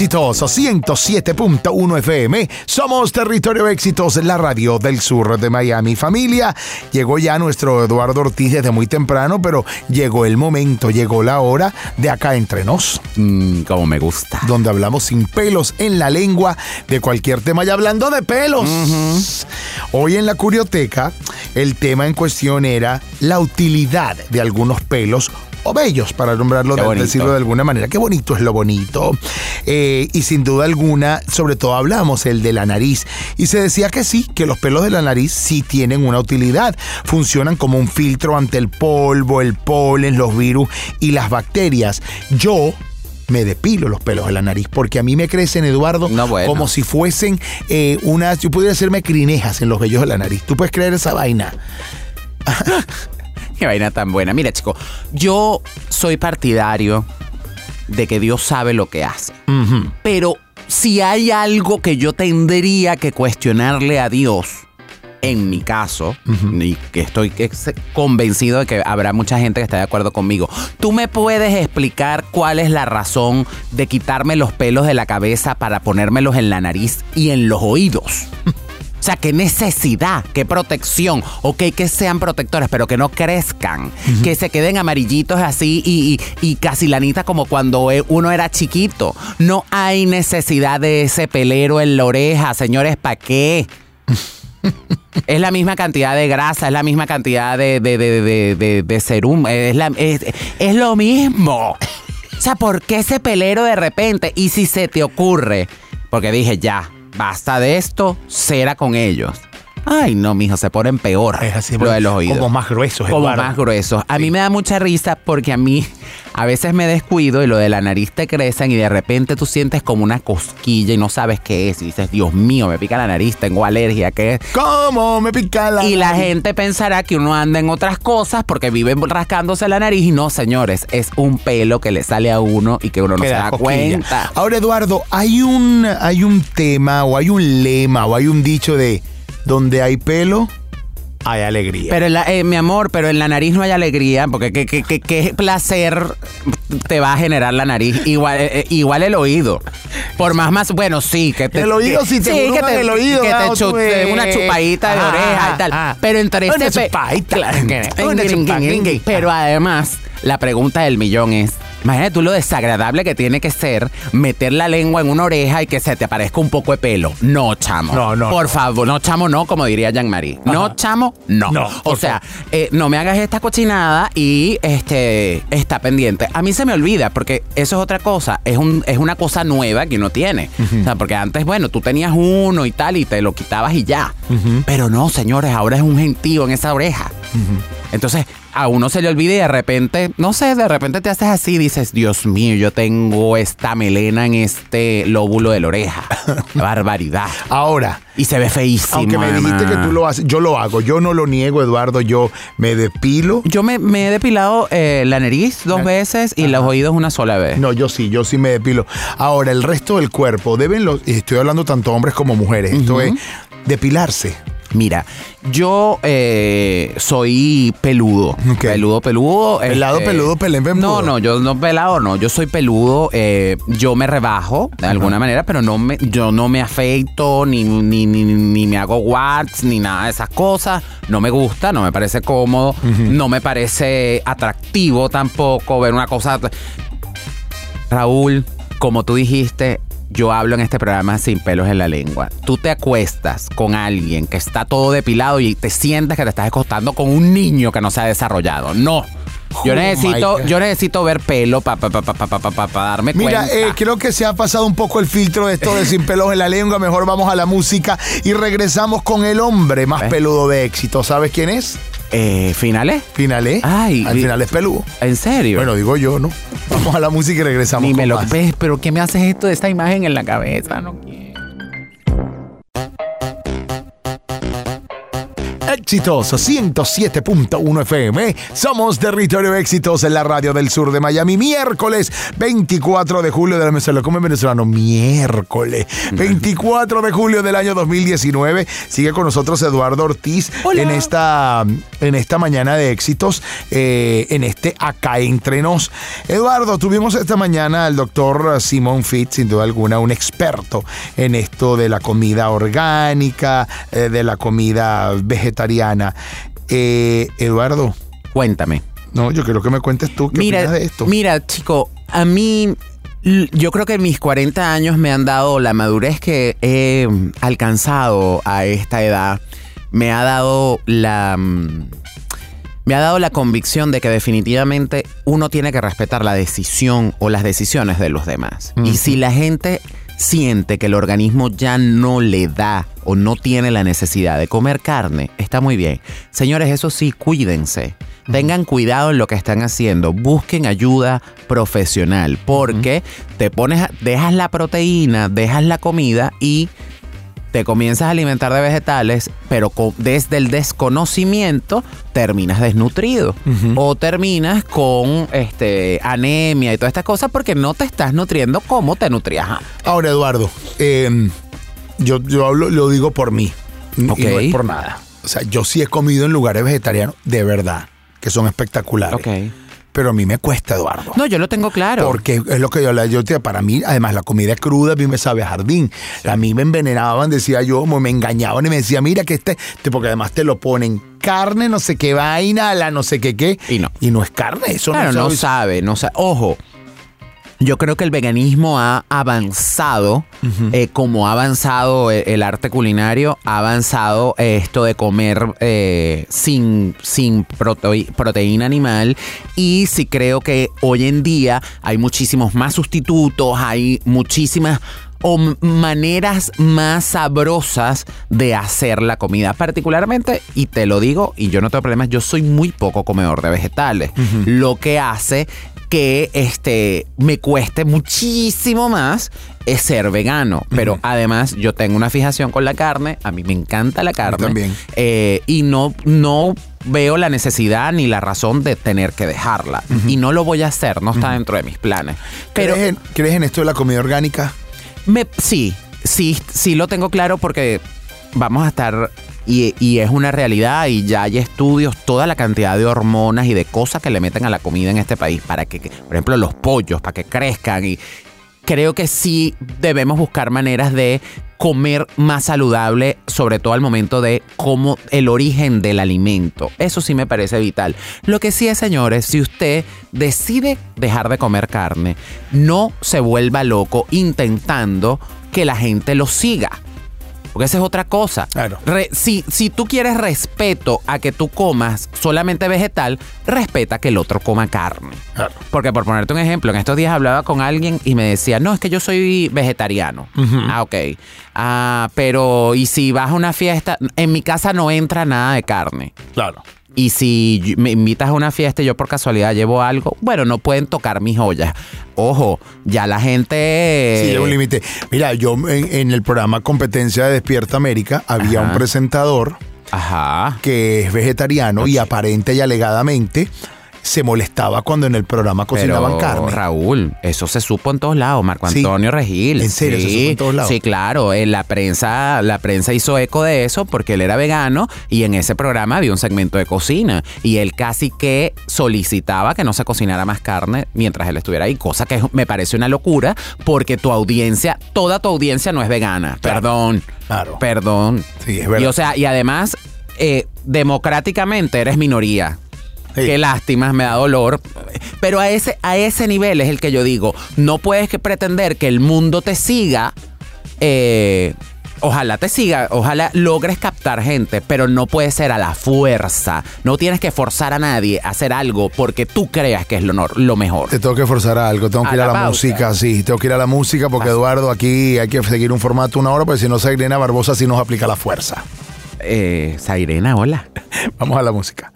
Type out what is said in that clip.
Éxitos 107.1 FM. Somos Territorio Éxitos, la radio del sur de Miami. Familia, llegó ya nuestro Eduardo Ortiz desde muy temprano, pero llegó el momento, llegó la hora de acá entre nos. Mm, como me gusta. Donde hablamos sin pelos en la lengua de cualquier tema. Y hablando de pelos, hoy en la Curioteca, el tema en cuestión era la utilidad de algunos pelos o bellos, para nombrarlo, de, decirlo de alguna manera. Qué bonito es lo bonito. Eh, y sin duda alguna, sobre todo hablamos el de la nariz. Y se decía que sí, que los pelos de la nariz sí tienen una utilidad. Funcionan como un filtro ante el polvo, el polen, los virus y las bacterias. Yo me depilo los pelos de la nariz porque a mí me crecen, Eduardo, No, bueno. como si fuesen eh, unas. Yo pudiera hacerme crinejas en los vellos de la nariz. ¿Tú puedes creer esa vaina? Qué vaina tan buena. Mira, chico, yo soy partidario de que Dios sabe lo que hace. Pero si hay algo que yo tendría que cuestionarle a Dios, en mi caso, y que estoy convencido de que habrá mucha gente que está de acuerdo conmigo, ¿tú me puedes explicar cuál es la razón de quitarme los pelos de la cabeza para ponérmelos en la nariz y en los oídos? O sea, qué necesidad, qué protección. Ok, que sean protectores, pero que no crezcan. Que se queden amarillitos así y, y, y casi lanitas como cuando e- uno era chiquito. No hay necesidad de ese pelero en la oreja, señores, ¿para qué? Es la misma cantidad de grasa, es la misma cantidad de, de, de, de, de- de serum, es, la- es, es lo mismo. O sea, ¿por qué ese pelero de repente? Y si se te ocurre, porque dije ya, basta de esto, cera con ellos. Ay, no, mijo, se ponen peor Es así, lo de los oídos. Como más gruesos, Como Eduardo. más gruesos. A mí me da mucha risa porque a mí a veces me descuido y lo de la nariz te crecen y de repente tú sientes como una cosquilla y no sabes qué es. Y dices, Dios mío, me pica la nariz, tengo alergia, ¿qué es? ¿Cómo me pica la Y la nariz? gente pensará que uno anda en otras cosas porque vive rascándose la nariz y no, señores, es un pelo que le sale a uno y que uno no se da da cosquilla. cuenta. Ahora, Eduardo, hay un, hay un tema o hay un lema o hay un dicho de donde hay pelo, hay alegría. Pero en la- eh, mi amor, pero en la nariz no hay alegría, porque qué, qué- qué- qué placer te va a generar la nariz. Igual, eh, eh, igual el oído. Por más más, bueno, sí, que te. El oído, si te sí, que te, el oído, que te ¿verdad? chu- Tú, eh, eh, una chupadita de ah, oreja y tal. ah, pero entre una este. chupadita. Claro, Una chupadita. Pero además, la pregunta del millón es. Imagínate tú lo desagradable que tiene que ser meter la lengua en una oreja y que se te aparezca un poco de pelo. No, chamo. No, no, Por no. favor, no, chamo, no, como diría Jean-Marie. No, chamo, no. No, o sea, eh, no me hagas esta cochinada y este está pendiente. A mí se me olvida porque eso es otra cosa, es un es una cosa nueva que uno tiene. O sea, porque antes, bueno, tú tenías uno y tal y te lo quitabas y ya. Pero no, señores, ahora es un gentío en esa oreja. Entonces, a uno se le olvida y de repente, no sé, de repente te haces así y dices, Dios mío, yo tengo esta melena en este lóbulo de la oreja. Qué barbaridad. Ahora, Y se ve feísimo. aunque me dijiste que tú lo haces, yo lo hago. Yo no lo niego, Eduardo. Yo me depilo. Yo me, me he depilado eh, la nariz dos veces y los oídos una sola vez. No, yo sí, yo sí me depilo. Ahora, el resto del cuerpo, deben los, y estoy hablando tanto hombres como mujeres, esto es depilarse. Mira, yo eh, soy peludo. Peludo, peludo. Pelado, este, peludo, pelén. No, no, yo no pelado, no. Yo soy peludo. eh, yo me rebajo de alguna manera, pero no me, yo no me afeito, ni, ni, ni, ni me hago watts, ni nada de esas cosas. No me gusta, no me parece cómodo, no me parece atractivo tampoco ver una cosa. Raúl, como tú dijiste, yo hablo en este programa sin pelos en la lengua. Tú te acuestas con alguien que está todo depilado y te sientes que te estás acostando con un niño que no se ha desarrollado. No. Yo Oh, necesito, yo necesito ver pelo para pa, pa, pa, darme Mira, cuenta. eh, creo que se ha pasado un poco el filtro de esto de sin pelos en la lengua. Mejor vamos a la música y regresamos con el hombre más peludo de éxito. ¿Sabes quién es? Eh, ¿Finales? Final, ¿eh? Ay, Al final es peludo. ¿En serio? Bueno, digo yo, ¿no? Vamos a la música y regresamos. Ni me con lo más. ves, pero ¿qué me haces esto de esta imagen en la cabeza? No quiero. Éxitos 107.1 FM. Somos Territorio Éxitos en la radio del sur de Miami. Miércoles 24 de julio del se lo come venezolano. Miércoles 24 de julio del año 2019. Sigue con nosotros Eduardo Ortiz en esta, en esta mañana de éxitos, eh, en este Acá Entre Nos. Eduardo, tuvimos esta mañana al doctor Simón Fitz, sin duda alguna, un experto en esto de la comida orgánica, eh, de la comida vegetariana. Eh, Eduardo. Cuéntame. No, yo quiero que me cuentes tú qué mira, opinas de esto. Mira, chico, a mí yo creo que mis 40 años me han dado la madurez que he alcanzado a esta edad. Me ha dado la mm, me ha dado la convicción de que definitivamente uno tiene que respetar la decisión o las decisiones de los demás. Y si la gente siente que el organismo ya no le da o no tiene la necesidad de comer carne, está muy bien. Señores, eso sí, cuídense. Tengan cuidado en lo que están haciendo. Busquen ayuda profesional porque te pones, dejas la proteína, dejas la comida y te comienzas a alimentar de vegetales, pero desde el desconocimiento terminas desnutrido o terminas con este anemia y todas estas cosas porque no te estás nutriendo como te nutrías. Ahora, Eduardo, em, yo, yo lo digo por mí y no es por nada. O sea, yo sí he comido en lugares vegetarianos de verdad, que son espectaculares. Okay pero a mí me cuesta, Eduardo. No, yo lo tengo claro. Porque es lo que yo le yo para mí, además la comida cruda a mí me sabe a jardín. A mí me envenenaban, decía yo, me engañaban y me decía, mira que este, porque además te lo ponen carne, no sé qué vaina, la no sé qué qué. Y no. Y no es carne, eso no, no sabe, no sabe. Ojo, yo creo que el veganismo ha avanzado, eh, como ha avanzado el, arte culinario, ha avanzado esto de comer eh, sin, sin proteína animal. Y sí creo que hoy en día hay muchísimos más sustitutos, hay muchísimas o maneras más sabrosas de hacer la comida. Particularmente, y te lo digo, y yo no tengo problemas, yo soy muy poco comedor de vegetales. Lo que hace que este, me cueste muchísimo más es ser vegano. Pero además yo tengo una fijación con la carne, a mí me encanta la carne. También. Eh, y no, no veo la necesidad ni la razón de tener que dejarla. Y no lo voy a hacer, no está dentro de mis planes. Pero, ¿Crees en, ¿Crees en esto de la comida orgánica? Me, sí, sí, sí lo tengo claro porque vamos a estar y, es una realidad y ya hay estudios, toda la cantidad de hormonas y de cosas que le meten a la comida en este país para que, por ejemplo, los pollos, para que crezcan y creo que sí debemos buscar maneras de comer más saludable, sobre todo al momento de cómo el origen del alimento. Eso sí me parece vital. Lo que sí es, señores, si usted decide dejar de comer carne, no se vuelva loco intentando que la gente lo siga. Porque esa es otra cosa. Claro. si, si tú quieres respeto a que tú comas solamente vegetal, respeta que el otro coma carne. Claro. Porque por ponerte un ejemplo, en estos días hablaba con alguien y me decía, no, es que yo soy vegetariano. Ah, ok. Ah, pero ¿y si vas a una fiesta? En mi casa no entra nada de carne. Claro. Y si me invitas a una fiesta y yo por casualidad llevo algo, bueno, no pueden tocar mis joyas. Ojo, ya la gente... Sí, hay un límite. Mira, yo en, el programa Competencia de Despierta América había un presentador Ajá. que es vegetariano y aparente y alegadamente se molestaba cuando en el programa cocinaban carne. Raúl, eso se supo en todos lados, Marco Antonio Regil. ¿En serio? Sí, se supo en todos lados. Sí, claro, en la prensa, la prensa hizo eco de eso porque él era vegano y en ese programa había un segmento de cocina y él casi que solicitaba que no se cocinara más carne mientras él estuviera ahí, cosa que me parece una locura porque tu audiencia, toda tu audiencia no es vegana. Perdón. Claro. Perdón. Sí, es verdad. Y o sea, y además, eh, democráticamente eres minoría. Qué lástima, me da dolor. Pero a ese, a ese nivel es el que yo digo, no puedes que pretender que el mundo te siga. Eh, ojalá te siga, ojalá logres captar gente, pero no puede ser a la fuerza. No tienes que forzar a nadie a hacer algo porque tú creas que es lo, lo mejor. Te tengo que forzar a algo, tengo que ir a la, música, sí, tengo que ir a la música porque Eduardo aquí hay que seguir un formato una hora, porque si no, Sairena Barbosa sí nos aplica la fuerza. Eh, Sairena, hola. Vamos a la música.